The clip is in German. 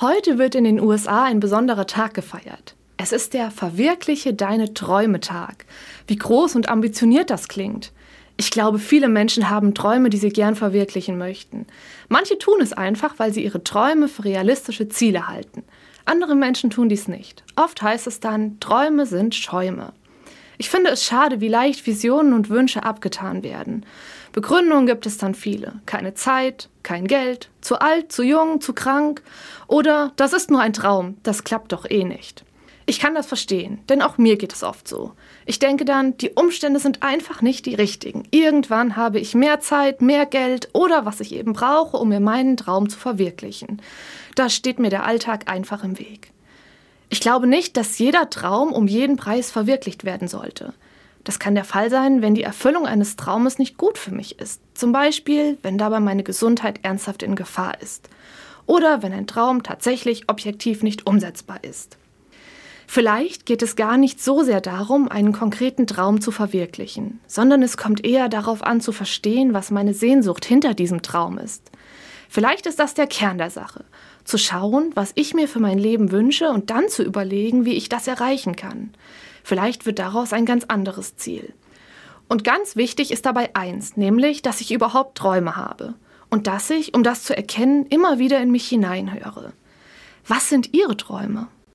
Heute wird in den USA ein besonderer Tag gefeiert. Es ist der Verwirkliche deine Träume Tag. Wie groß und ambitioniert das klingt. Ich glaube, viele Menschen haben Träume, die sie gern verwirklichen möchten. Manche tun es einfach, weil sie ihre Träume für realistische Ziele halten. Andere Menschen tun dies nicht. Oft heißt es dann, Träume sind Schäume. Ich finde es schade, wie leicht Visionen und Wünsche abgetan werden. Begründungen gibt es dann viele. Keine Zeit, kein Geld, zu alt, zu jung, zu krank oder das ist nur ein Traum, das klappt doch eh nicht. Ich kann das verstehen, denn auch mir geht es oft so. Ich denke dann, die Umstände sind einfach nicht die richtigen. Irgendwann habe ich mehr Zeit, mehr Geld oder was ich eben brauche, um mir meinen Traum zu verwirklichen. Da steht mir der Alltag einfach im Weg. Ich glaube nicht, dass jeder Traum um jeden Preis verwirklicht werden sollte. Das kann der Fall sein, wenn die Erfüllung eines Traumes nicht gut für mich ist. Zum Beispiel, wenn dabei meine Gesundheit ernsthaft in Gefahr ist. Oder wenn ein Traum tatsächlich objektiv nicht umsetzbar ist. Vielleicht geht es gar nicht so sehr darum, einen konkreten Traum zu verwirklichen, sondern es kommt eher darauf an zu verstehen, was meine Sehnsucht hinter diesem Traum ist. Vielleicht ist das der Kern der Sache zu schauen, was ich mir für mein Leben wünsche und dann zu überlegen, wie ich das erreichen kann. Vielleicht wird daraus ein ganz anderes Ziel. Und ganz wichtig ist dabei eins, nämlich, dass ich überhaupt Träume habe und dass ich, um das zu erkennen, immer wieder in mich hineinhöre. Was sind Ihre Träume?